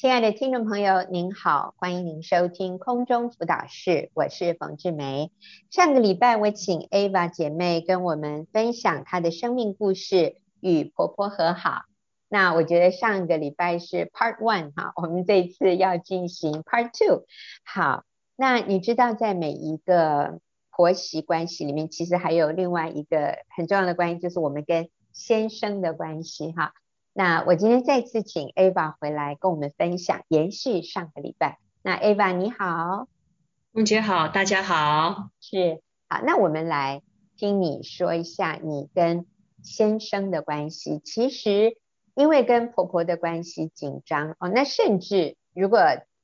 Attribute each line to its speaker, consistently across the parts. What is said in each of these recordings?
Speaker 1: 亲爱的听众朋友，您好，欢迎您收听空中辅导室，我是冯志梅。上个礼拜我请 Ava 姐妹跟我们分享她的生命故事，与婆婆和好。那我觉得上个礼拜是 Part One 哈，我们这次要进行 Part Two。好，那你知道在每一个婆媳关系里面，其实还有另外一个很重要的关系，就是我们跟先生的关系哈。那我今天再次请 Ava 回来跟我们分享，延续上个礼拜。那 Ava 你好，
Speaker 2: 梦姐好，大家好，
Speaker 1: 是好。那我们来听你说一下你跟先生的关系。其实因为跟婆婆的关系紧张哦，那甚至如果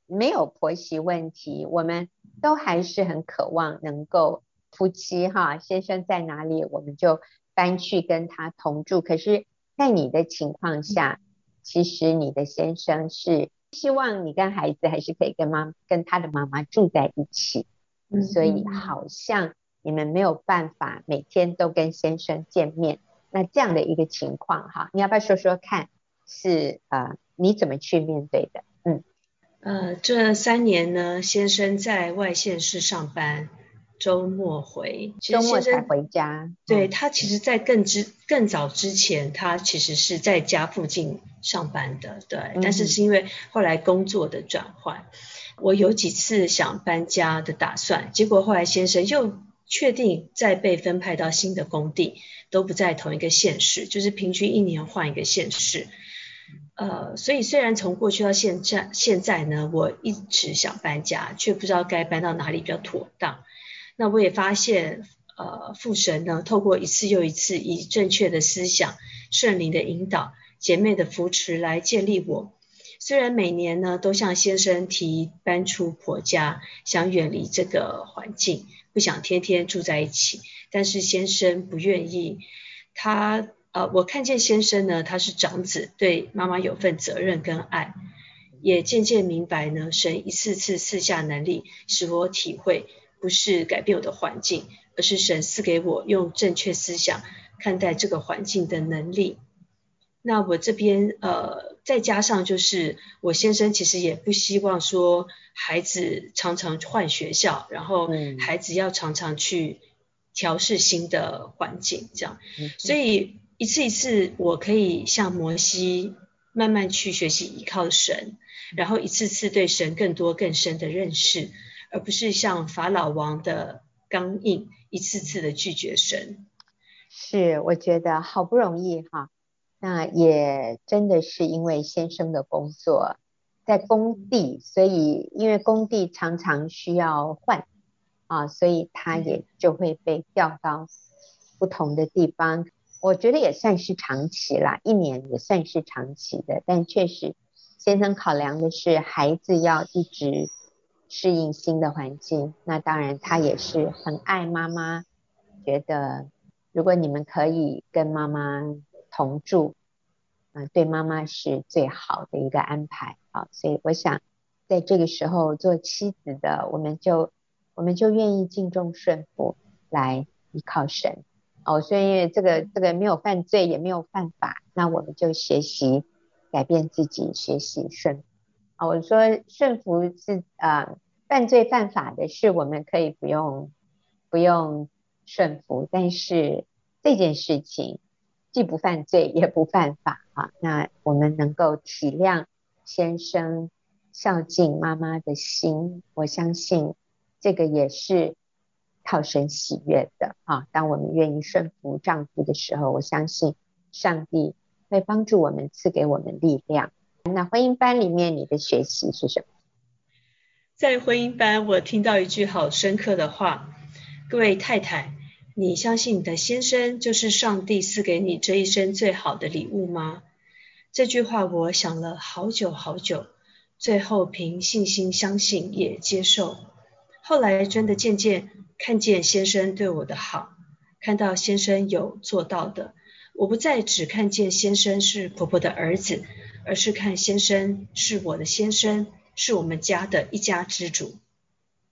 Speaker 1: 没有婆媳问题，我们都还是很渴望能够夫妻哈，先生在哪里我们就搬去跟他同住。可是。在你的情况下，其实你的先生是希望你跟孩子还是可以跟妈跟他的妈妈住在一起，嗯，所以好像你们没有办法每天都跟先生见面。那这样的一个情况哈，你要不要说说看？是呃，你怎么去面对的？嗯，
Speaker 2: 呃，这三年呢，先生在外县市上班。周末回，
Speaker 1: 周末才回家。
Speaker 2: 对，他其实，在更之更早之前，他其实是在家附近上班的。对，嗯、但是是因为后来工作的转换，我有几次想搬家的打算，结果后来先生又确定再被分派到新的工地，都不在同一个县市，就是平均一年换一个县市。呃，所以虽然从过去到现在，现在呢，我一直想搬家，却不知道该搬到哪里比较妥当。那我也发现，呃，父神呢，透过一次又一次以正确的思想、圣灵的引导、姐妹的扶持来建立我。虽然每年呢都向先生提搬出婆家，想远离这个环境，不想天天住在一起，但是先生不愿意。他，呃，我看见先生呢，他是长子，对妈妈有份责任跟爱，也渐渐明白呢，神一次次赐下能力，使我体会。不是改变我的环境，而是神赐给我用正确思想看待这个环境的能力。那我这边呃，再加上就是我先生其实也不希望说孩子常常换学校，然后孩子要常常去调试新的环境，这样。所以一次一次，我可以像摩西慢慢去学习依靠神，然后一次次对神更多更深的认识。而不是像法老王的刚硬，一次次的拒绝神。
Speaker 1: 是，我觉得好不容易哈，那也真的是因为先生的工作在工地，所以因为工地常常需要换啊，所以他也就会被调到不同的地方。我觉得也算是长期啦，一年也算是长期的，但确实先生考量的是孩子要一直。适应新的环境，那当然他也是很爱妈妈，觉得如果你们可以跟妈妈同住，嗯、对妈妈是最好的一个安排好。所以我想，在这个时候做妻子的，我们就我们就愿意敬重顺服来依靠神哦。所以这个这个没有犯罪，也没有犯法，那我们就学习改变自己，学习顺服。啊，我说顺服是呃犯罪犯法的事，我们可以不用不用顺服，但是这件事情既不犯罪也不犯法啊。那我们能够体谅先生孝敬妈妈的心，我相信这个也是讨神喜悦的啊。当我们愿意顺服丈夫的时候，我相信上帝会帮助我们，赐给我们力量。那婚姻班里面，你的学习是什么？
Speaker 2: 在婚姻班，我听到一句好深刻的话：各位太太，你相信你的先生就是上帝赐给你这一生最好的礼物吗？这句话我想了好久好久，最后凭信心相信也接受。后来真的渐渐看见先生对我的好，看到先生有做到的，我不再只看见先生是婆婆的儿子。而是看先生是我的先生，是我们家的一家之主。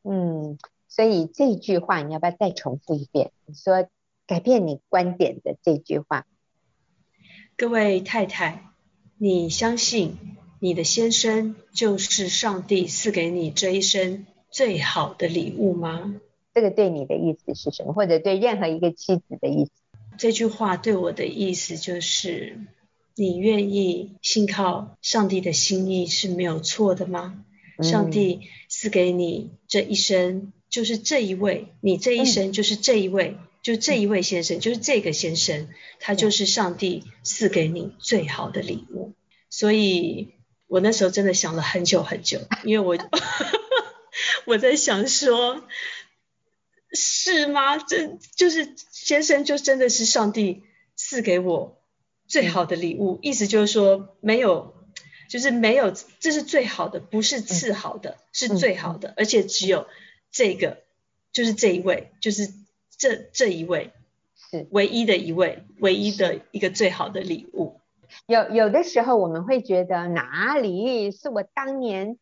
Speaker 1: 嗯，所以这句话你要不要再重复一遍？你说改变你观点的这句话。
Speaker 2: 各位太太，你相信你的先生就是上帝赐给你这一生最好的礼物吗？
Speaker 1: 这个对你的意思是什么？或者对任何一个妻子的意思？
Speaker 2: 这句话对我的意思就是，你愿意信靠上帝的心意是没有错的吗？嗯、上帝赐给你这一生，就是这一位，你这一生就是这一位，嗯、就这一位先生，就是这个先生，他就是上帝赐给你最好的礼物。所以我那时候真的想了很久很久，因为我 我在想说。是吗？这就是先生，就真的是上帝赐给我最好的礼物。嗯、意思就是说，没有，就是没有，这是最好的，不是次好的，嗯、是最好的，而且只有这个，就是这一位，就是这这一位，是唯一的一位，唯一的一个最好的礼物。
Speaker 1: 有有的时候我们会觉得哪里是我当年。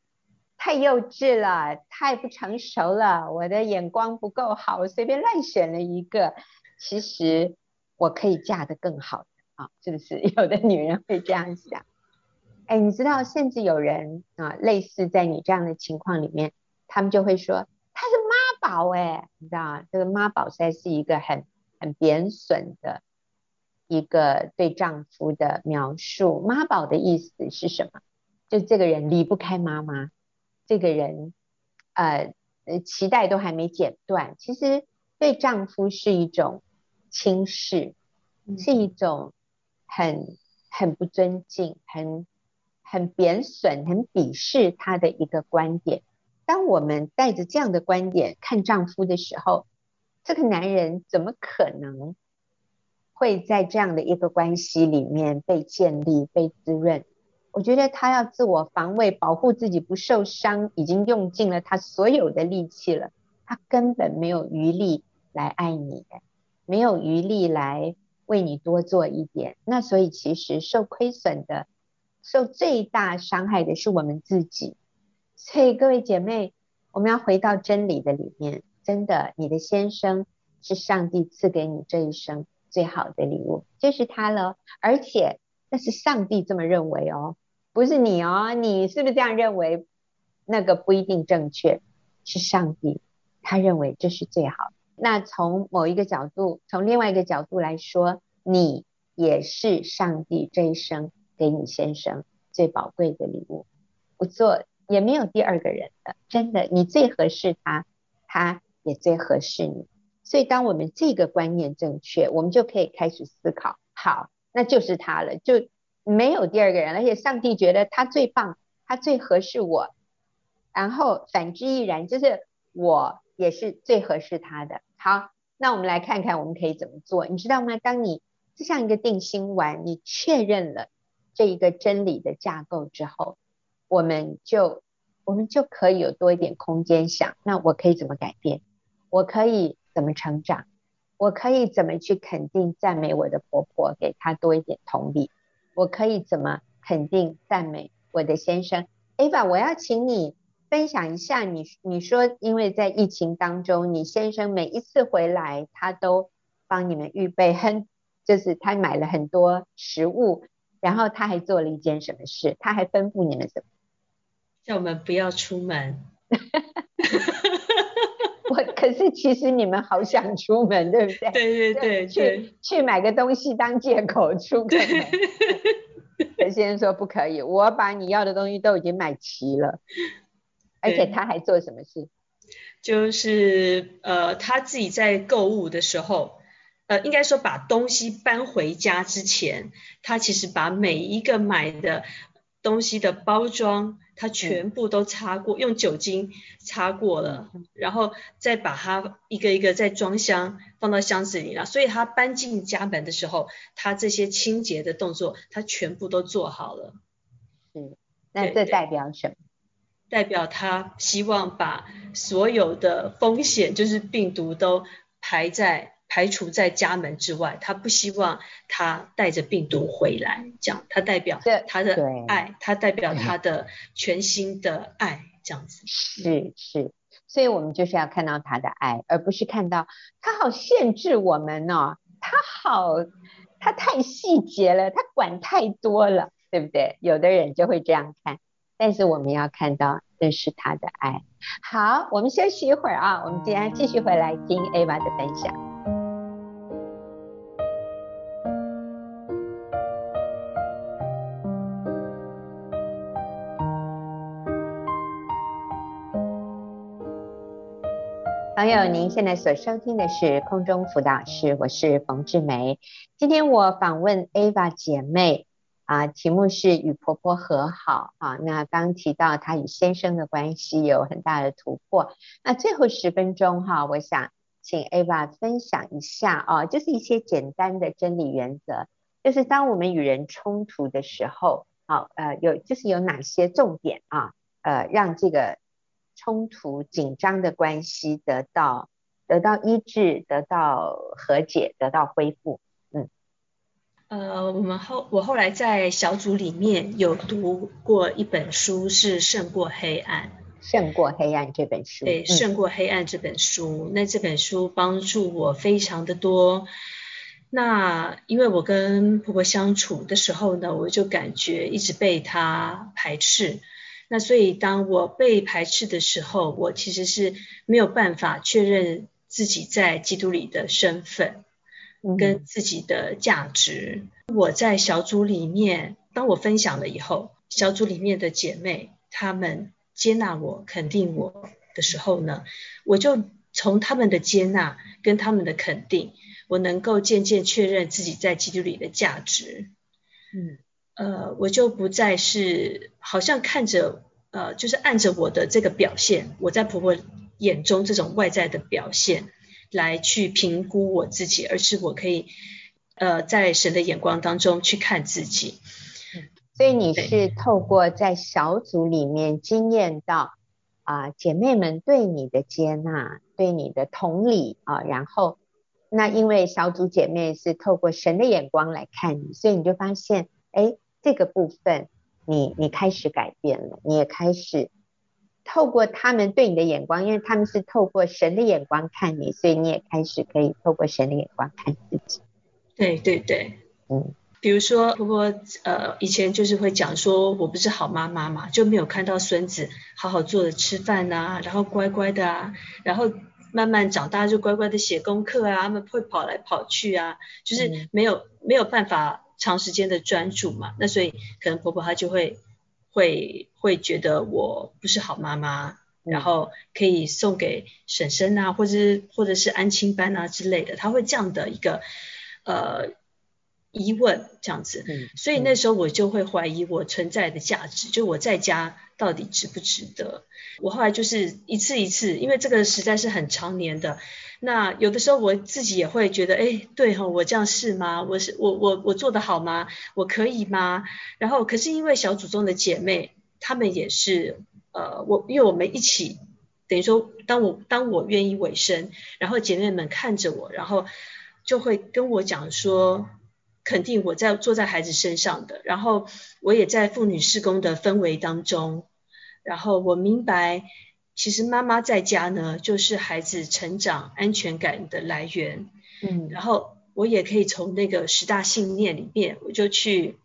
Speaker 1: 太幼稚了，太不成熟了，我的眼光不够好，我随便乱选了一个。其实我可以嫁得更好的啊，是不是？有的女人会这样想。哎，你知道，甚至有人啊，类似在你这样的情况里面，他们就会说他是妈宝哎，你知道这个妈宝实在是一个很很贬损的一个对丈夫的描述。妈宝的意思是什么？就这个人离不开妈妈。这个人，呃，脐带都还没剪断，其实对丈夫是一种轻视，是一种很很不尊敬、很很贬损、很鄙视他的一个观点。当我们带着这样的观点看丈夫的时候，这个男人怎么可能会在这样的一个关系里面被建立、被滋润？我觉得他要自我防卫，保护自己不受伤，已经用尽了他所有的力气了。他根本没有余力来爱你，没有余力来为你多做一点。那所以其实受亏损的、受最大伤害的是我们自己。所以各位姐妹，我们要回到真理的里面。真的，你的先生是上帝赐给你这一生最好的礼物，就是他了。而且那是上帝这么认为哦。不是你哦，你是不是这样认为？那个不一定正确，是上帝，他认为这是最好。那从某一个角度，从另外一个角度来说，你也是上帝这一生给你先生最宝贵的礼物。不做也没有第二个人的，真的，你最合适他，他也最合适你。所以，当我们这个观念正确，我们就可以开始思考，好，那就是他了，就。没有第二个人，而且上帝觉得他最棒，他最合适我，然后反之亦然，就是我也是最合适他的。好，那我们来看看我们可以怎么做，你知道吗？当你就像一个定心丸，你确认了这一个真理的架构之后，我们就我们就可以有多一点空间想，那我可以怎么改变？我可以怎么成长？我可以怎么去肯定赞美我的婆婆，给她多一点同理？我可以怎么肯定赞美我的先生？Ava，我要请你分享一下你，你你说因为在疫情当中，你先生每一次回来，他都帮你们预备很，就是他买了很多食物，然后他还做了一件什么事？他还吩咐你们什么？
Speaker 2: 叫我们不要出门。
Speaker 1: 我可是其实你们好想出门，对不对？
Speaker 2: 对对对，
Speaker 1: 去去买个东西当借口出个门。陈先生说不可以，我把你要的东西都已经买齐了，而且他还做什么事？
Speaker 2: 就是呃，他自己在购物的时候，呃，应该说把东西搬回家之前，他其实把每一个买的东西的包装。他全部都擦过，用酒精擦过了，然后再把它一个一个再装箱，放到箱子里了。所以他搬进家门的时候，他这些清洁的动作，他全部都做好了。
Speaker 1: 是，那这代表什么？
Speaker 2: 代表他希望把所有的风险，就是病毒都排在。排除在家门之外，他不希望他带着病毒回来，这样他代表他的爱，他代表他的全新的爱，这样子。
Speaker 1: 是是，所以我们就是要看到他的爱，而不是看到他好限制我们哦，他好，他太细节了，他管太多了。对不对？有的人就会这样看，但是我们要看到这是他的爱。好，我们休息一会儿啊，我们今天继续回来听 Ava 的分享。朋友，您现在所收听的是空中辅导室，我是冯志梅。今天我访问 Ava 姐妹啊，题目是与婆婆和好啊。那刚提到她与先生的关系有很大的突破。那最后十分钟哈、我想请 Ava 分享一下啊，就是一些简单的真理原则，就是当我们与人冲突的时候，好、啊、呃，有就是有哪些重点啊，呃，让这个。冲突紧张的关系得到得到医治，得到和解，得到恢复。嗯，
Speaker 2: 呃，我们后我后来在小组里面有读过一本书，是《胜过黑暗》。
Speaker 1: 胜过黑暗这本书。
Speaker 2: 对，《胜过黑暗》这本书，嗯、那这本书帮助我非常的多。那因为我跟婆婆相处的时候呢，我就感觉一直被她排斥。那所以，当我被排斥的时候，我其实是没有办法确认自己在基督里的身份，跟自己的价值。嗯。我在小组里面，当我分享了以后，小组里面的姐妹她们接纳我、肯定我的时候呢，我就从他们的接纳跟他们的肯定，我能够渐渐确认自己在基督里的价值。嗯。呃，我就不再是好像看着呃，就是按着我的这个表现，我在婆婆眼中这种外在的表现来去评估我自己，而是我可以呃，在神的眼光当中去看自己。
Speaker 1: 嗯，所以你是透过在小组里面经验到啊，呃，姐妹们对你的接纳，对你的同理啊，然后那因为小组姐妹是透过神的眼光来看你，所以你就发现。哎，这个部分你你开始改变了，你也开始透过他们对你的眼光，因为他们是透过神的眼光看你，所以你也开始可以透过神的眼光看自己。
Speaker 2: 对对对，嗯，比如说婆婆呃以前就是会讲说我不是好妈妈嘛，就没有看到孙子好好坐着吃饭呐、啊，然后乖乖的啊，然后慢慢长大就乖乖的写功课啊，他们会跑来跑去啊，就是没有、嗯、没有办法。长时间的专注嘛，那所以可能婆婆她就会会会觉得我不是好妈妈，然后可以送给婶婶啊，或者是或者是安亲班啊之类的，她会这样的一个呃疑问这样子，所以那时候我就会怀疑我存在的价值，就我在家到底值不值得？我后来就是一次一次，因为这个实在是很常年的。那有的时候我自己也会觉得，哎，对哈，我这样是吗？我是我我我做的好吗？我可以吗？然后可是因为小组中的姐妹，她们也是，呃，我因为我们一起，等于说，当我当我愿意委身，然后姐妹们看着我，然后就会跟我讲说，肯定我在坐在孩子身上的，然后我也在妇女施工的氛围当中，然后我明白。其实妈妈在家呢，就是孩子成长安全感的来源。嗯，然后我也可以从那个十大信念里面，我就去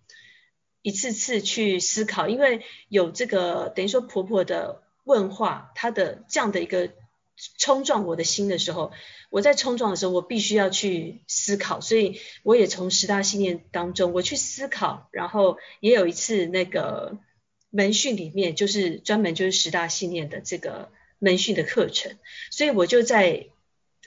Speaker 2: 一次次去思考，因为有这个等于说婆婆的问话，她的这样的一个冲撞我的心的时候，我在冲撞的时候，我必须要去思考，所以我也从十大信念当中我去思考，然后也有一次那个。门训里面就是专门就是十大信念的这个门训的课程，所以我就在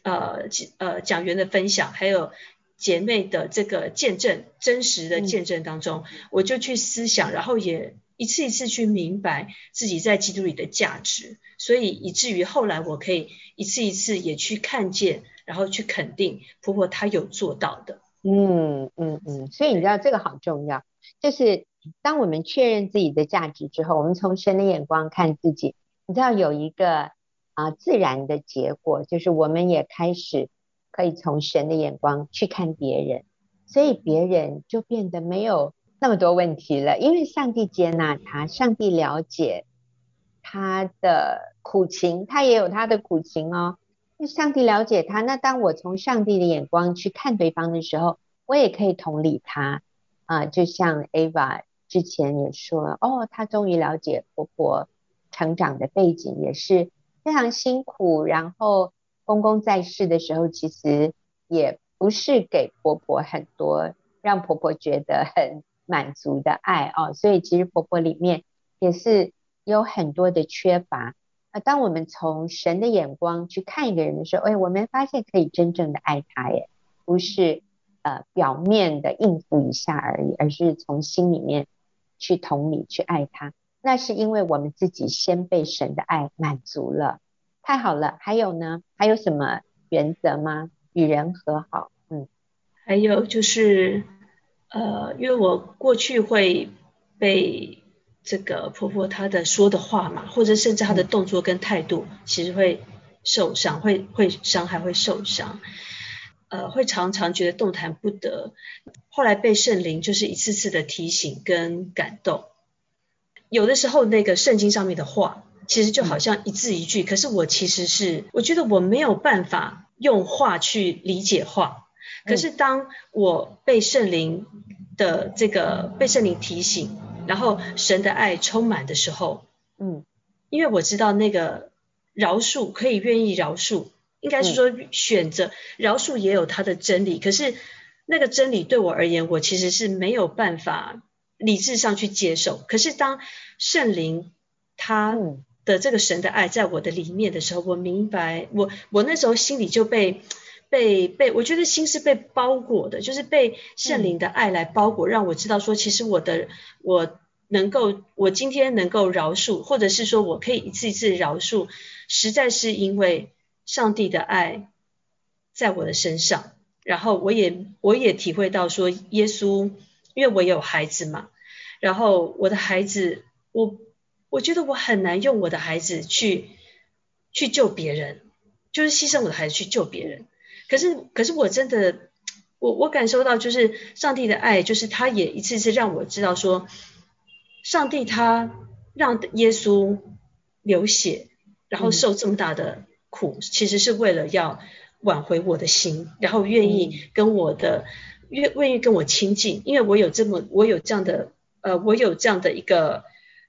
Speaker 2: 呃呃讲员的分享，还有姐妹的这个见证，真实的见证当中，嗯、我就去思想，然后也一次一次去明白自己在基督里的价值，所以以至于后来我可以一次一次也去看见，然后去肯定婆婆她有做到的。
Speaker 1: 嗯嗯嗯，所以你知道这个好重要，就是。当我们确认自己的价值之后，我们从神的眼光看自己，你知道有一个啊、自然的结果，就是我们也开始可以从神的眼光去看别人，所以别人就变得没有那么多问题了，因为上帝接纳他，上帝了解他的苦情，他也有他的苦情哦。那上帝了解他，那当我从上帝的眼光去看对方的时候，我也可以同理他啊、就像 Ava。之前也说，哦，她终于了解婆婆成长的背景，也是非常辛苦。然后公公在世的时候，其实也不是给婆婆很多让婆婆觉得很满足的爱哦，所以其实婆婆里面也是有很多的缺乏。那当我们从神的眼光去看一个人的时候，哎，我们发现可以真正的爱他，耶，不是。呃，表面的应付一下而已，而是从心里面去同理、去爱他。那是因为我们自己先被神的爱满足了，太好了。还有呢？还有什么原则吗？与人和好，嗯，
Speaker 2: 还有就是，呃，因为我过去会被这个婆婆她的说的话嘛，或者甚至她的动作跟态度，其实会受伤，会会伤害，会受伤。呃，会常常觉得动弹不得，后来被圣灵就是一次次的提醒跟感动。有的时候那个圣经上面的话，其实就好像一字一句，可是我其实是我觉得我没有办法用话去理解话。可是当我被圣灵的这个被圣灵提醒，然后神的爱充满的时候，嗯，因为我知道那个饶恕可以愿意饶恕。应该是说选择饶恕也有它的真理，可是那个真理对我而言，我其实是没有办法理智上去接受。可是当圣灵他的这个神的爱在我的里面的时候，我明白，我我那时候心里就被被被，我觉得心是被包裹的，就是被圣灵的爱来包裹，让我知道说，其实我的我能够，我今天能够饶恕，或者是说我可以一次一次饶恕，实在是因为。上帝的爱在我的身上，然后我也我也体会到说，耶稣，因为我有孩子嘛，然后我的孩子，我我觉得我很难用我的孩子去去救别人，就是牺牲我的孩子去救别人。可是可是我真的，我我感受到就是上帝的爱，就是他也一次次让我知道说，上帝他让耶稣流血，然后受这么大的。苦其实是为了要挽回我的心，然后愿意跟我的愿愿意跟我亲近，因为我有这么我有这样的呃我有这样的一个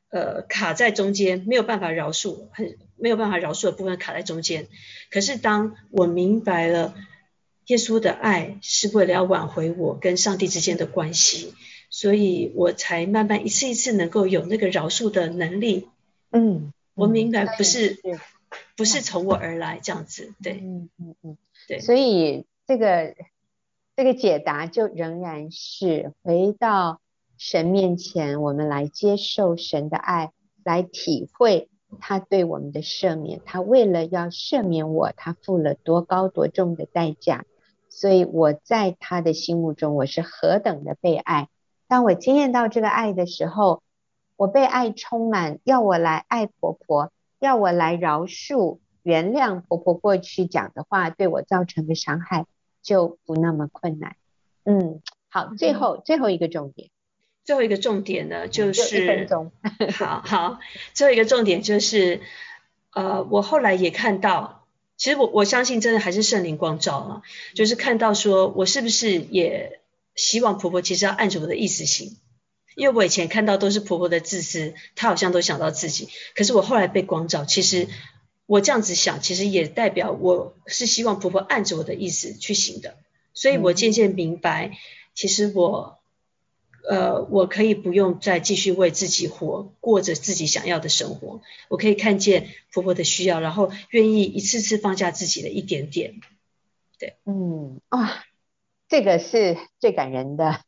Speaker 2: 呃卡在中间，没有办法饶恕，很没有办法饶恕的部分卡在中间。可是当我明白了耶稣的爱是为了要挽回我跟上帝之间的关系，所以我才慢慢一次一次能够有那个饶恕的能力。嗯，我明白不是。不是从我而来这样子，对，嗯嗯嗯，对，
Speaker 1: 所以这个这个解答就仍然是回到神面前，我们来接受神的爱，来体会他对我们的赦免，他为了要赦免我，他付了多高多重的代价，所以我在他的心目中，我是何等的被爱。当我经验到这个爱的时候，我被爱充满，要我来爱婆婆。要我来饶恕、原谅婆婆过去讲的话对我造成的伤害，就不那么困难。嗯，好，最后、嗯、最后一个重点，
Speaker 2: 最后一个重点呢，就是
Speaker 1: 分钟。
Speaker 2: 好好，最后一个重点就是，呃，我后来也看到，其实我我相信真的还是圣灵光照啊，就是看到说我是不是也希望婆婆其实要按着我的意思行。因为我以前看到都是婆婆的自私，她好像都想到自己。可是我后来被光照，其实我这样子想，其实也代表我是希望婆婆按着我的意思去行的。所以我渐渐明白，其实我，呃，我可以不用再继续为自己活，过着自己想要的生活。我可以看见婆婆的需要，然后愿意一次次放下自己的一点点。对，
Speaker 1: 嗯，啊，这个是最感人的。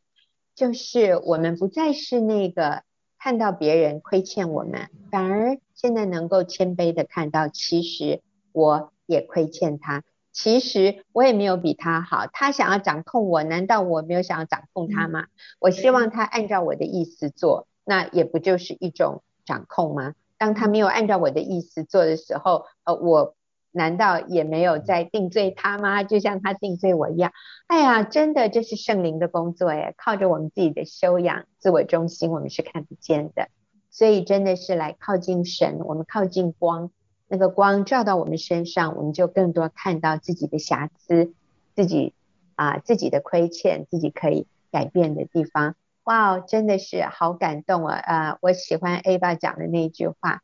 Speaker 1: 就是我们不再是那个看到别人亏欠我们，反而现在能够谦卑的看到，其实我也亏欠他，其实我也没有比他好。他想要掌控我，难道我没有想要掌控他吗？我希望他按照我的意思做，那也不就是一种掌控吗？当他没有按照我的意思做的时候，呃，我。难道也没有在定罪他吗？就像他定罪我一样。哎呀，真的，这是圣灵的工作耶！靠着我们自己的修养、自我中心，我们是看不见的。所以真的是来靠近神，我们靠近光，那个光照到我们身上，我们就更多看到自己的瑕疵、自己啊、自己的亏欠、自己可以改变的地方。哇哦，真的是好感动啊！啊、我喜欢 Ava 讲的那句话，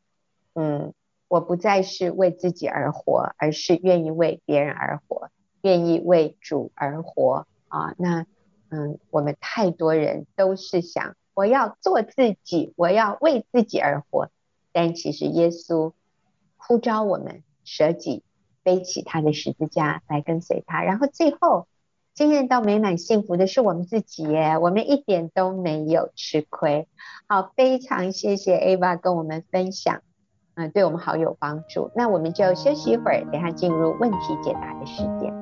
Speaker 1: 嗯，我不再是为自己而活，而是愿意为别人而活，愿意为主而活啊。那嗯，我们太多人都是想我要做自己，我要为自己而活，但其实耶稣呼召我们舍己，背起他的十字架来跟随他，然后最后。经验到美满幸福的是我们自己耶，我们一点都没有吃亏。好，非常谢谢 Ava 跟我们分享，嗯，对我们好有帮助。那我们就休息一会儿，等下进入问题解答的时间。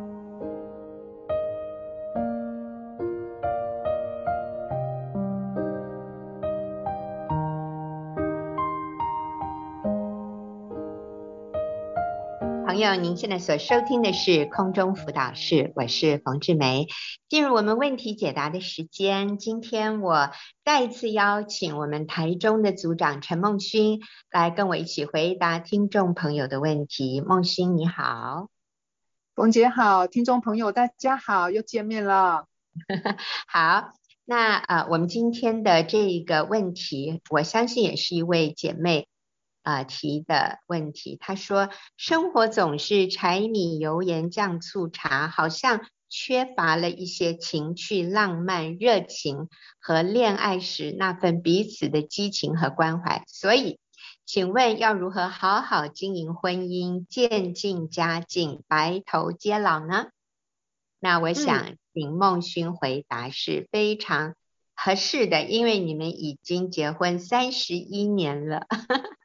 Speaker 1: 朋友，您现在所收听的是空中辅导室，我是冯志梅。进入我们问题解答的时间，今天我再一次邀请我们台中的组长陈梦勋来跟我一起回答听众朋友的问题。梦勋你好，
Speaker 3: 冯姐好，听众朋友大家好，又见面了。
Speaker 1: 好，那呃，我们今天的这一个问题，我相信也是一位姐妹。啊，提的问题，他说：生活总是柴米油盐酱醋茶，好像缺乏了一些情趣、浪漫、热情和恋爱时那份彼此的激情和关怀。所以，请问要如何好好经营婚姻，渐进佳境，白头偕老呢？那我想请孟勋回答是非常合适的，因为你们已经结婚三十一年了。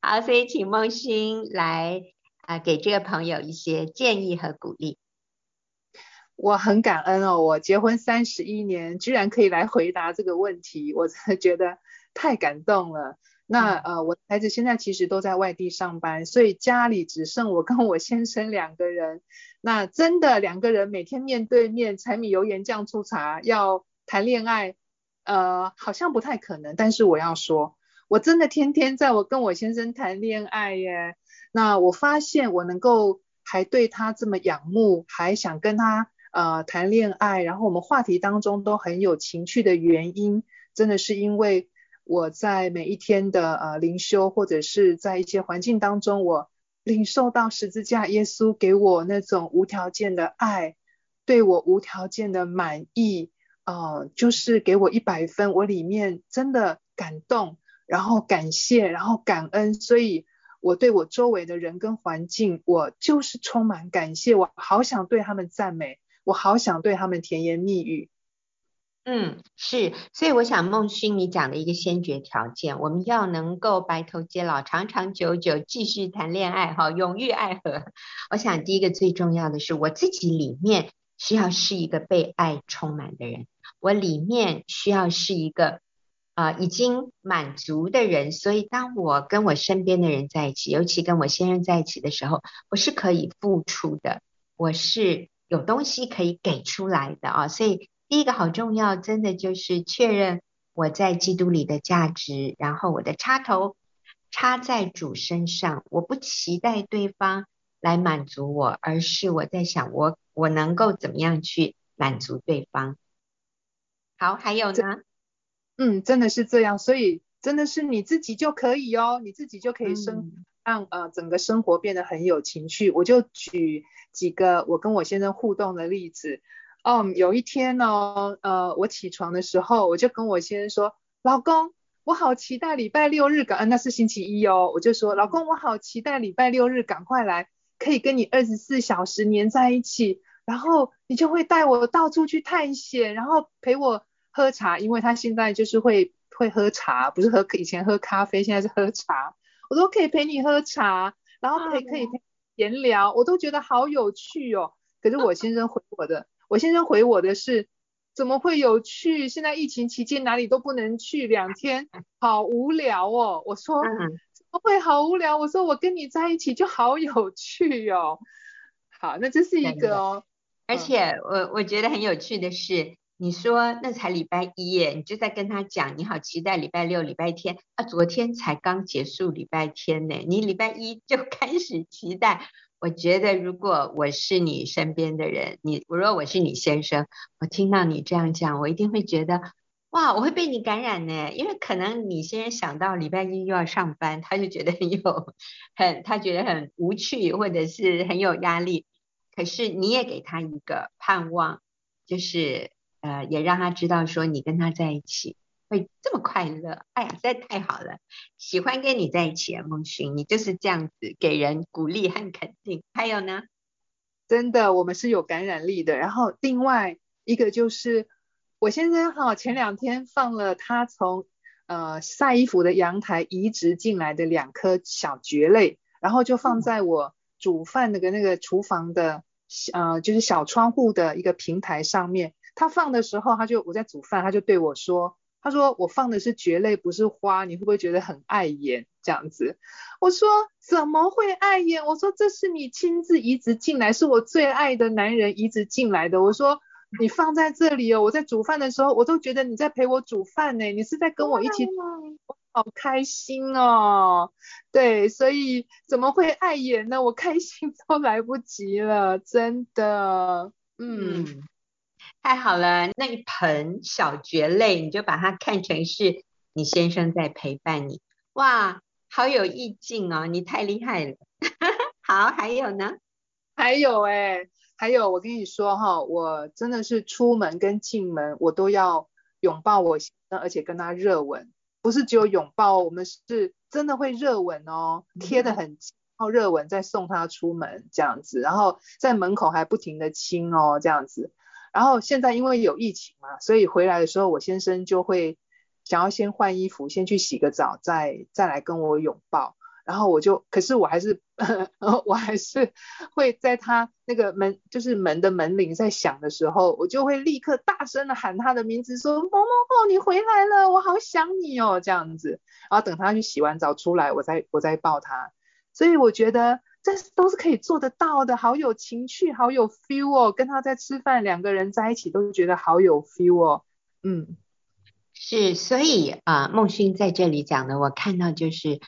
Speaker 1: 好，所以请梦欣来啊、呃，给这个朋友一些建议和鼓励。
Speaker 3: 我很感恩哦，我结婚三十一年，居然可以来回答这个问题，我真的觉得太感动了。那呃，我的孩子现在其实都在外地上班，所以家里只剩我跟我先生两个人。那真的两个人每天面对面，柴米油盐酱醋茶，要谈恋爱，呃，好像不太可能。但是我要说。我真的天天在我跟我先生谈恋爱耶，那我发现我能够还对他这么仰慕，还想跟他呃谈恋爱，然后我们话题当中都很有情趣的原因，真的是因为我在每一天的呃灵修或者是在一些环境当中，我领受到十字架耶稣给我那种无条件的爱，对我无条件的满意，呃，就是给我一百分，我里面真的感动。然后感谢，然后感恩，所以我对我周围的人跟环境，我就是充满感谢，我好想对他们赞美，我好想对他们甜言蜜语。
Speaker 1: 嗯，是，所以我想孟勋你讲的一个先决条件，我们要能够白头偕老，长长久久继续谈恋爱，哈，永浴爱河。我想第一个最重要的是，我自己里面需要是一个被爱充满的人，我里面需要是一个。啊、已经满足的人，所以当我跟我身边的人在一起，尤其跟我先生在一起的时候，我是可以付出的，我是有东西可以给出来的啊。所以第一个好重要，真的就是确认我在基督里的价值，然后我的插头插在主身上，我不期待对方来满足我，而是我在想我我能够怎么样去满足对方。好，还有呢？
Speaker 3: 嗯，真的是这样，所以真的是你自己就可以哦，你自己就可以生、嗯、让呃整个生活变得很有情趣。我就举几个我跟我先生互动的例子。嗯，有一天呢、哦，呃，我起床的时候，我就跟我先生说：“老公，我好期待礼拜六日赶，那是星期一哦。”我就说：“老公，我好期待礼拜六日赶快来，可以跟你二十四小时黏在一起，然后你就会带我到处去探险，然后陪我。”喝茶，因为他现在就是会会喝茶，不是喝以前喝咖啡，现在是喝茶。我都可以陪你喝茶，然后可以可以闲聊，我都觉得好有趣哦。可是我先生回我的，我先生回我的是，怎么会有趣？现在疫情期间哪里都不能去，两天好无聊哦。我说怎么会好无聊？我说我跟你在一起就好有趣哦。好，那这是一个哦。
Speaker 1: 而且我我觉得很有趣的是。你说那才礼拜一耶，你就在跟他讲，你好期待礼拜六、礼拜天啊，昨天才刚结束礼拜天呢，你礼拜一就 开始期待。我觉得如果我是你身边的人，你如果我是你先生，我听到你这样讲，我一定会觉得哇，我会被你感染呢，因为可能你先生想到礼拜一又要上班，他就觉得很有很，他觉得很无趣，或者是很有压力。可是你也给他一个盼望，就是呃，也让他知道说你跟他在一起会这么快乐。哎呀，实在太好了，喜欢跟你在一起啊，孟勋，你就是这样子给人鼓励和肯定。还有呢，
Speaker 3: 真的，我们是有感染力的。然后另外一个就是。我先生哈，前两天放了他从呃晒衣服的阳台移植进来的两颗小蕨类，然后就放在我煮饭那个那个厨房的呃就是小窗户的一个平台上面。他放的时候，他就我在煮饭，他就对我说：“他说我放的是蕨类，不是花，你会不会觉得很碍眼？”这样子，我说怎么会碍眼？我说这是你亲自移植进来，是我最爱的男人移植进来的。我说。你放在这里哦，我在煮饭的时候，我都觉得你在陪我煮饭呢，你是在跟我一起，我好开心哦。对，所以怎么会碍眼呢？我开心 都来不及了，真的。嗯，嗯，
Speaker 1: 太好了，那一盆小蕨类，你就把它看成是你先生在陪伴你，哇，好有意境哦，你太厉害了。好，还有呢？
Speaker 3: 还有哎。还有，我跟你说哈，我真的是出门跟进门，我都要拥抱我先生，而且跟他热吻，不是只有拥抱，我们是真的会热吻哦，贴得很近，然后热吻再送他出门这样子，然后在门口还不停的亲哦这样子，然后现在因为有疫情嘛，所以回来的时候我先生就会想要先换衣服，先去洗个澡，再再来跟我拥抱。然后我就，可是我还是，我还是会在他那个门，就是门的门铃在响的时候，我就会立刻大声的喊他的名字，说：“某某某，你回来了，我好想你哦。”这样子，然后等他去洗完澡出来，我再我再抱他。所以我觉得这都是可以做得到的，好有情趣，好有 feel 哦。跟他在吃饭，两个人在一起都觉得好有 feel 哦。嗯，
Speaker 1: 是，所以啊，呃，孟勋在这里讲的，我看到就是。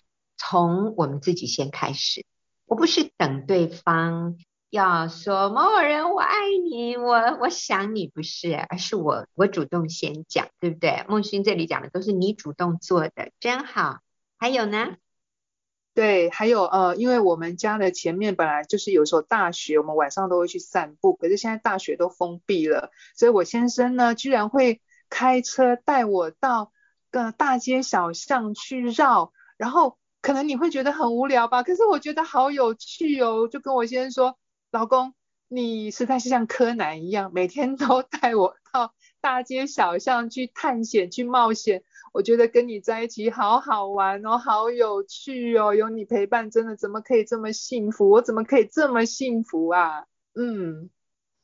Speaker 1: 从我们自己先开始，我不是等对方要说某某人我爱你，我我想你，不是，而是我我主动先讲，对不对？孟勋这里讲的都是你主动做的，真好。还有呢？
Speaker 3: 对，还有呃，因为我们家的前面本来就是有所大学，我们晚上都会去散步，可是现在大学都封闭了，所以我先生呢，居然会开车带我到个大街小巷去绕，然后。可能你会觉得很无聊吧，可是我觉得好有趣哦。就跟我先生说，老公，你实在是像柯南一样，每天都带我到大街小巷去探险、去冒险。我觉得跟你在一起好好玩哦，好有趣哦，有你陪伴，真的怎么可以这么幸福？我怎么可以这么幸福啊？嗯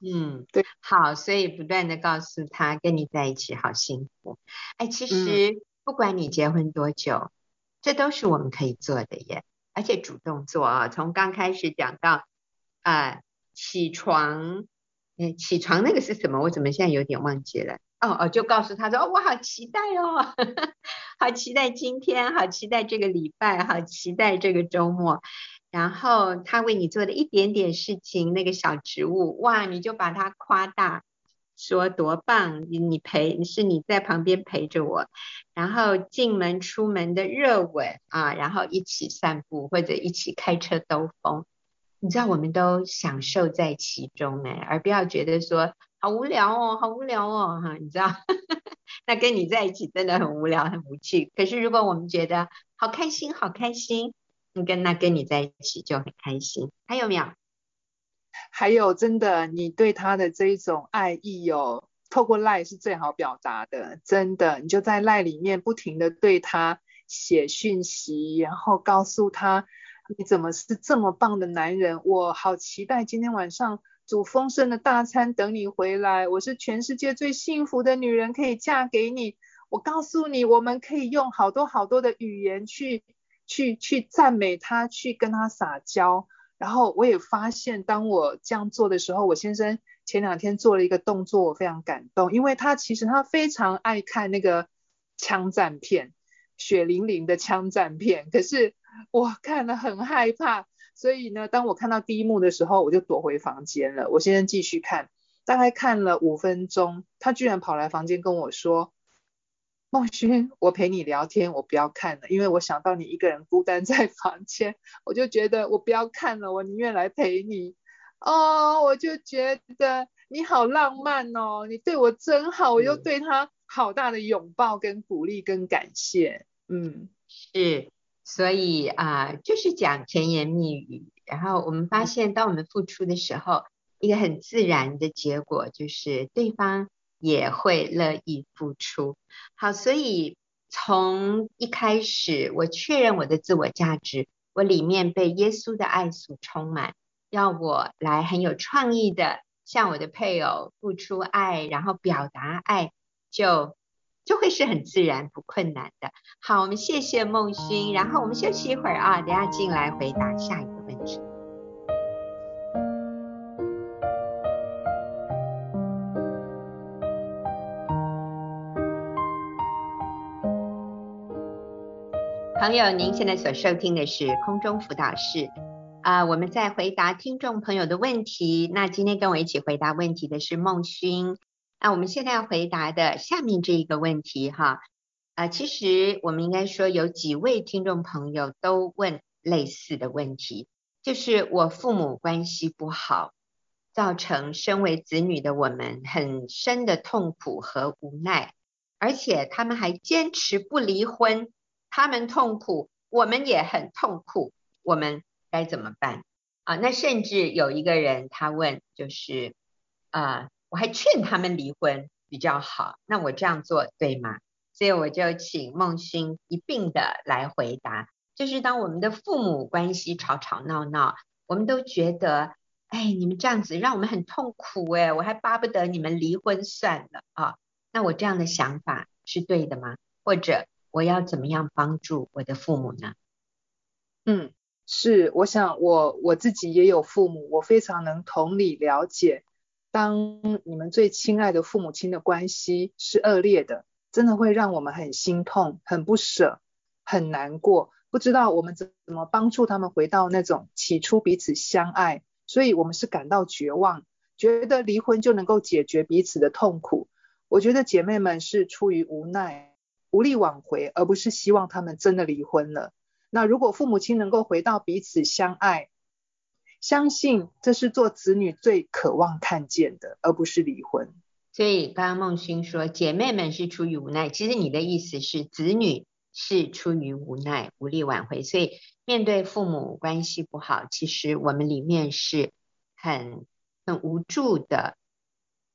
Speaker 1: 嗯，对，好，所以不断的告诉他，跟你在一起好幸福。哎，其实不管你结婚多久。这都是我们可以做的耶，而且主动做啊。从刚开始讲到啊、呃，起床，哎，起床那个是什么？我怎么现在有点忘记了？哦哦，就告诉他说，哦，我好期待哦，好期待今天，好期待这个礼拜，好期待这个周末。然后他为你做的一点点事情，那个小植物，哇，你就把它夸大。说多棒！你陪是你在旁边陪着我，然后进门出门的热吻啊，然后一起散步或者一起开车兜风，你知道我们都享受在其中哎，而不要觉得说好无聊哦，好无聊哦哈，你知道？那跟你在一起真的很无聊很无趣。可是如果我们觉得好开心好开心，你跟那跟你在一起就很开心。还有没有？
Speaker 3: 还有，真的，你对他的这一种爱意哦，透过赖是最好表达的。真的，你就在赖里面不停的对他写讯息，然后告诉他你怎么是这么棒的男人，我好期待今天晚上煮丰盛的大餐等你回来。我是全世界最幸福的女人，可以嫁给你。我告诉你，我们可以用好多好多的语言去去去赞美他，去跟他撒娇。然后我也发现，当我这样做的时候，我先生前两天做了一个动作，我非常感动，因为他其实他非常爱看那个枪战片，血淋淋的枪战片。可是我看了很害怕，所以呢，当我看到第一幕的时候，我就躲回房间了。我先生继续看，大概看了五分钟，他居然跑来房间跟我说：“孟勋，我陪你聊天，我不要看了，因为我想到你一个人孤单 在房间，我就觉得我不要看了，我宁愿来陪你。哦，我就觉得你好浪漫哦，你对我真好，我又对他好大的拥抱跟鼓励跟感谢。嗯，
Speaker 1: 是，所以啊、就是讲甜言蜜语，然后我们发现，当我们付出的时候，一个很自然的结果就是对方。也会乐意付出。好，所以从一开始，我确认我的自我价值，我里面被耶稣的爱所充满，要我来很有创意的向我的配偶付出爱，然后表达爱，就就会是很自然不困难的。好，我们谢谢孟勋，然后我们休息一会儿啊，等下进来回答下一个问题。朋友，您现在所收听的是空中辅导室啊、我们在回答听众朋友的问题。那今天跟我一起回答问题的是孟勋。那我们现在要回答的下面这一个问题哈，啊、呃，其实我们应该说有几位听众朋友都问类似的问题，就是我父母关系不好，造成身为子女的我们很深的痛苦和无奈，而且他们还坚持不离婚。他们痛苦，我们也很痛苦，我们该怎么办啊？那甚至有一个人他问，就是啊，我还劝他们离婚比较好，那我这样做对吗？所以我就请孟勋一并的来回答，就是当我们的父母关系吵吵闹闹，我们都觉得，哎，你们这样子让我们很痛苦哎，我还巴不得你们离婚算了啊。那我这样的想法是对的吗？或者？我要怎么样帮助我的父母呢？
Speaker 3: 嗯，是，我想我我自己也有父母，我非常能同理了解。当你们最亲爱的父母亲的关系是恶劣的，真的会让我们很心痛、很不舍、很难过，不知道我们怎么帮助他们回到那种起初彼此相爱。所以我们是感到绝望，觉得离婚就能够解决彼此的痛苦。我觉得姐妹们是出于无奈。无力挽回，而不是希望他们真的离婚了。那如果父母亲能够回到彼此相爱，相信这是做子女最渴望看见的，而不是离婚。
Speaker 1: 所以刚刚孟勋说，姐妹们是出于无奈，其实你的意思是子女是出于无奈，无力挽回。所以面对父母关系不好，其实我们里面是很很无助的，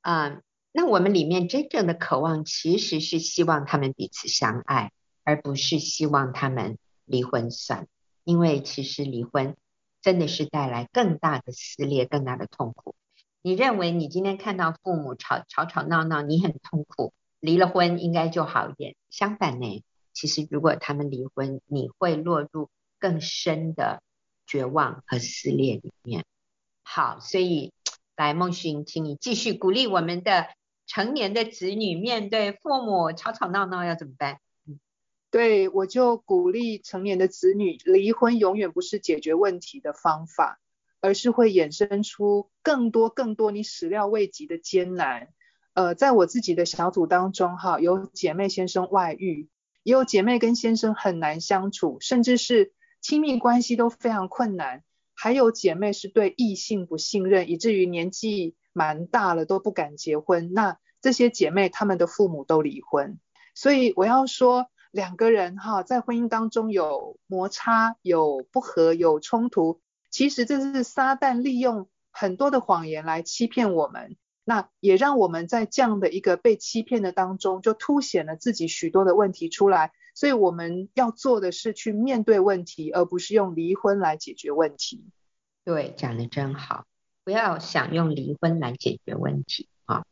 Speaker 1: 嗯。那我们里面真正的渴望，其实是希望他们彼此相爱，而不是希望他们离婚算。因为其实离婚真的是带来更大的撕裂、更大的痛苦。你认为你今天看到父母吵吵吵闹闹，你很痛苦，离了婚应该就好一点。相反呢，其实如果他们离婚，你会落入更深的绝望和撕裂里面。好，所以来孟寻，请你继续鼓励我们的。成年的子女面对父母吵吵闹闹要怎么办？
Speaker 3: 对，我就鼓励成年的子女，离婚永远不是解决问题的方法，而是会衍生出更多更多你始料未及的艰难。呃，在我自己的小组当中，哈，有姐妹先生外遇，也有姐妹跟先生很难相处，甚至是亲密关系都非常困难，还有姐妹是对异性不信任，以至于年纪蛮大了都不敢结婚，那这些姐妹她们的父母都离婚，所以我要说两个人哈在婚姻当中有摩擦、有不和、有冲突，其实这是撒旦利用很多的谎言来欺骗我们，那也让我们在这样的一个被欺骗的当中，就凸显了自己许多的问题出来，所以我们要做的是去面对问题，而不是用离婚来解决问题。
Speaker 1: 对，讲得真好。不要想用离婚来解决问题啊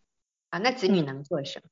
Speaker 1: 啊！那子女能做什么？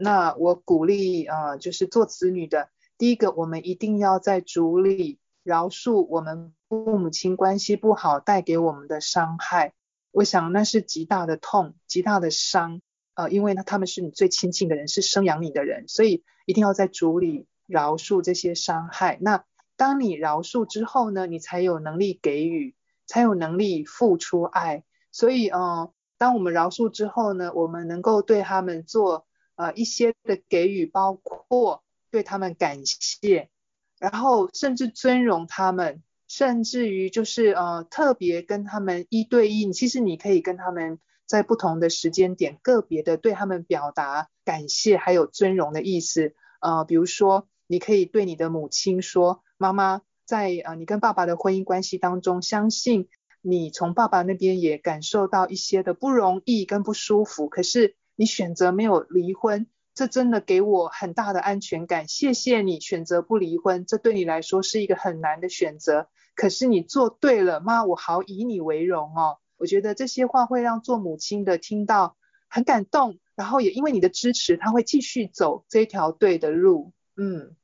Speaker 3: 那我鼓励、呃，就是做子女的，第一个，我们一定要在主里饶恕我们父母亲关系不好带给我们的伤害。我想那是极大的痛，极大的伤、呃，因为呢，他们是你最亲近的人，是生养你的人，所以一定要在主里饶恕这些伤害。那当你饶恕之后呢，你才有能力给予。才有能力付出爱，所以，呃，当我们饶恕之后呢，我们能够对他们做，呃一些的给予，包括对他们感谢，然后甚至尊荣他们，甚至于就是呃特别跟他们一对一，其实你可以跟他们在不同的时间点个别的对他们表达感谢还有尊荣的意思，呃比如说你可以对你的母亲说，妈妈在呃你跟爸爸的婚姻关系当中，相信。你从爸爸那边也感受到一些的不容易跟不舒服，可是你选择没有离婚，这真的给我很大的安全感。谢谢你选择不离婚，这对你来说是一个很难的选择，可是你做对了，妈，我好以你为荣哦。我觉得这些话会让做母亲的听到很感动，然后也因为你的支持，他会继续走这条对的路。嗯。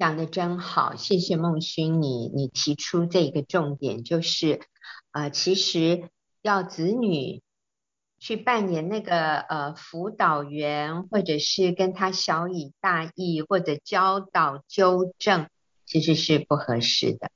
Speaker 1: 讲得真好，谢谢孟勋，你你提出这个重点，就是呃，其实要子女去扮演那个呃辅导员，或者是跟他小以大义，或者教导纠正，其实是不合适的。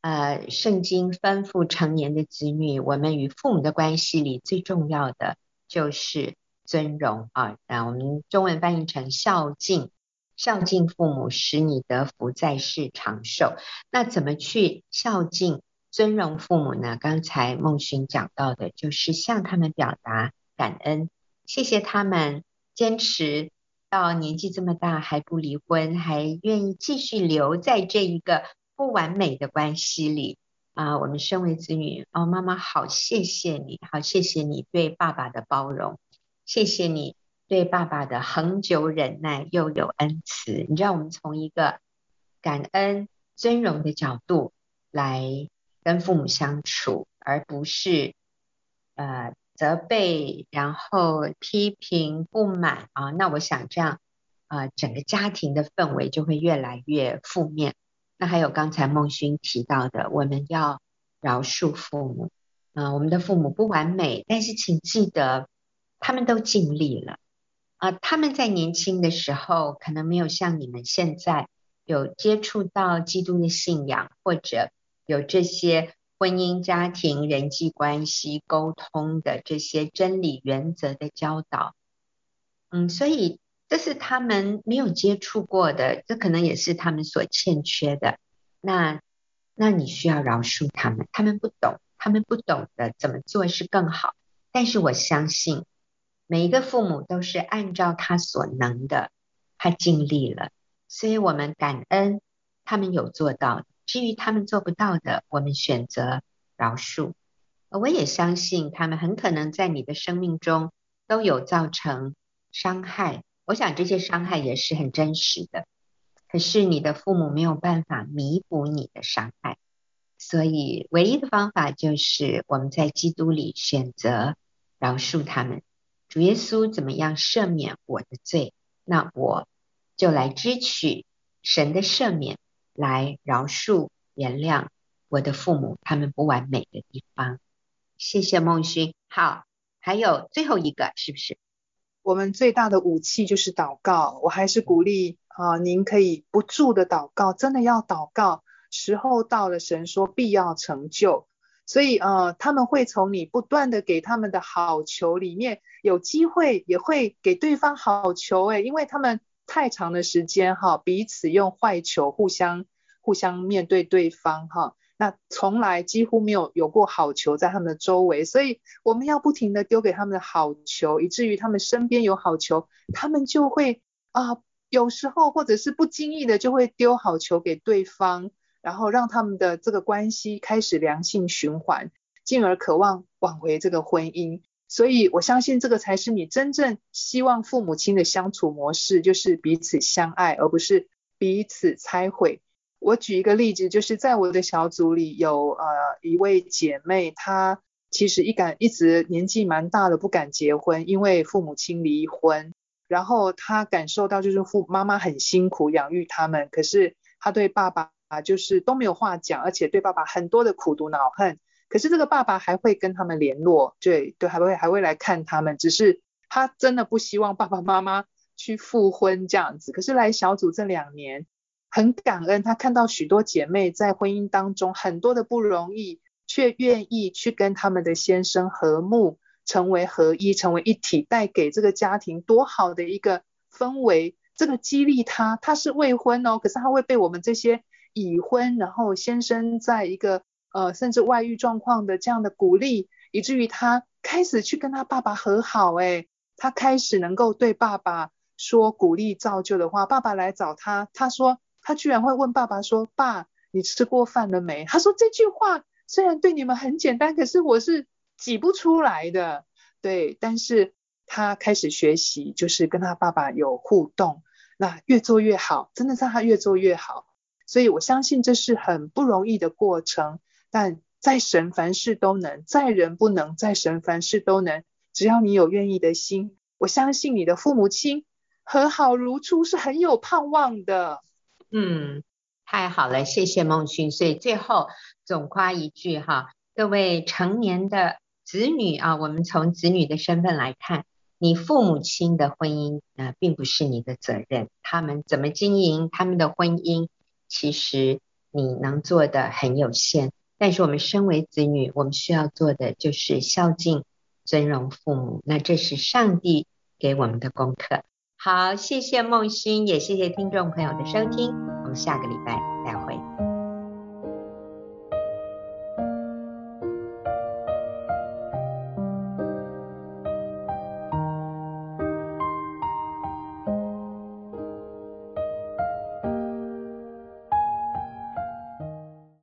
Speaker 1: 呃，圣经吩咐成年的子女，我们与父母的关系里最重要的就是尊荣啊，那我们中文翻译成孝敬。孝敬父母，使你得福，在世长寿。那怎么去孝敬、尊荣父母呢？刚才孟寻讲到的，就是向他们表达感恩，谢谢他们坚持到年纪这么大还不离婚，还愿意继续留在这一个不完美的关系里啊。我们身为子女，哦，妈妈好，谢谢你，好，谢谢你对爸爸的包容，谢谢你。对爸爸的恒久忍耐又有恩慈，你知道我们从一个感恩尊荣的角度来跟父母相处，而不是呃责备，然后批评不满啊。那我想这样啊、呃，整个家庭的氛围就会越来越负面。那还有刚才孟勋提到的，我们要饶恕父母。啊、我们的父母不完美，但是请记得他们都尽力了。啊，他们在年轻的时候可能没有像你们现在有接触到基督的信仰，或者有这些婚姻、家庭、人际关系沟通的这些真理原则的教导。嗯，所以这是他们没有接触过的，这可能也是他们所欠缺的。那那你需要饶恕他们，他们不懂，他们不懂得怎么做是更好。但是我相信。每一个父母都是按照他所能的，他尽力了，所以我们感恩他们有做到。至于他们做不到的，我们选择饶恕。我也相信他们很可能在你的生命中都有造成伤害，我想这些伤害也是很真实的。可是你的父母没有办法弥补你的伤害，所以唯一的方法就是我们在基督里选择饶恕他们。主耶稣怎么样赦免我的罪，那我就来支取神的赦免，来饶恕原谅我的父母他们不完美的地方。谢谢孟勋。好，还有最后一个是不是？
Speaker 3: 我们最大的武器就是祷告。我还是鼓励啊，您可以不住的祷告，真的要祷告。时候到了，神说必要成就。所以，呃，他们会从你不断的给他们的好球里面，有机会也会给对方好球，诶，因为他们太长的时间哈，彼此用坏球互相互相面对对方哈，那从来几乎没有有过好球在他们的周围，所以我们要不停的丢给他们的好球，以至于他们身边有好球，他们就会啊，有时候或者是不经意的就会丢好球给对方。然后让他们的这个关系开始良性循环，进而渴望挽回这个婚姻。所以我相信这个才是你真正希望父母亲的相处模式，就是彼此相爱，而不是彼此拆毁。我举一个例子，就是在我的小组里有呃一位姐妹，她其实一敢一直年纪蛮大的，不敢结婚，因为父母亲离婚。然后她感受到就是父妈妈很辛苦养育他们，可是她对爸爸。啊，就是都没有话讲，而且对爸爸很多的苦毒恼恨。可是这个爸爸还会跟他们联络，对对，还会还会来看他们。只是他真的不希望爸爸妈妈去复婚这样子。可是来小组这两年，很感恩，他看到许多姐妹在婚姻当中很多的不容易，却愿意去跟他们的先生和睦，成为合一，成为一体，带给这个家庭多好的一个氛围。这个激励他，他是未婚哦，可是他会被我们这些已婚，然后先生在一个呃甚至外遇状况的这样的鼓励，以至于他开始去跟他爸爸和好，诶，他开始能够对爸爸说鼓励造就的话。爸爸来找他，他说他居然会问爸爸说：“爸，你吃过饭了没？”他说这句话虽然对你们很简单，可是我是挤不出来的。对，但是他开始学习，就是跟他爸爸有互动，那越做越好，真的让他越做越好。所以我相信这是很不容易的过程，但在神凡事都能，在人不能，在神凡事都能。只要你有愿意的心，我相信你的父母亲和好如初是很有盼望的。
Speaker 1: 嗯，太好了，谢谢孟勋。所以最后总夸一句哈，各位成年的。子女啊，我们从子女的身份来看，你父母亲的婚姻啊、并不是你的责任。他们怎么经营他们的婚姻，其实你能做的很有限。但是我们身为子女，我们需要做的就是孝敬、尊荣父母。那这是上帝给我们的功课。好，谢谢孟欣，也谢谢听众朋友的收听。我们下个礼拜再会。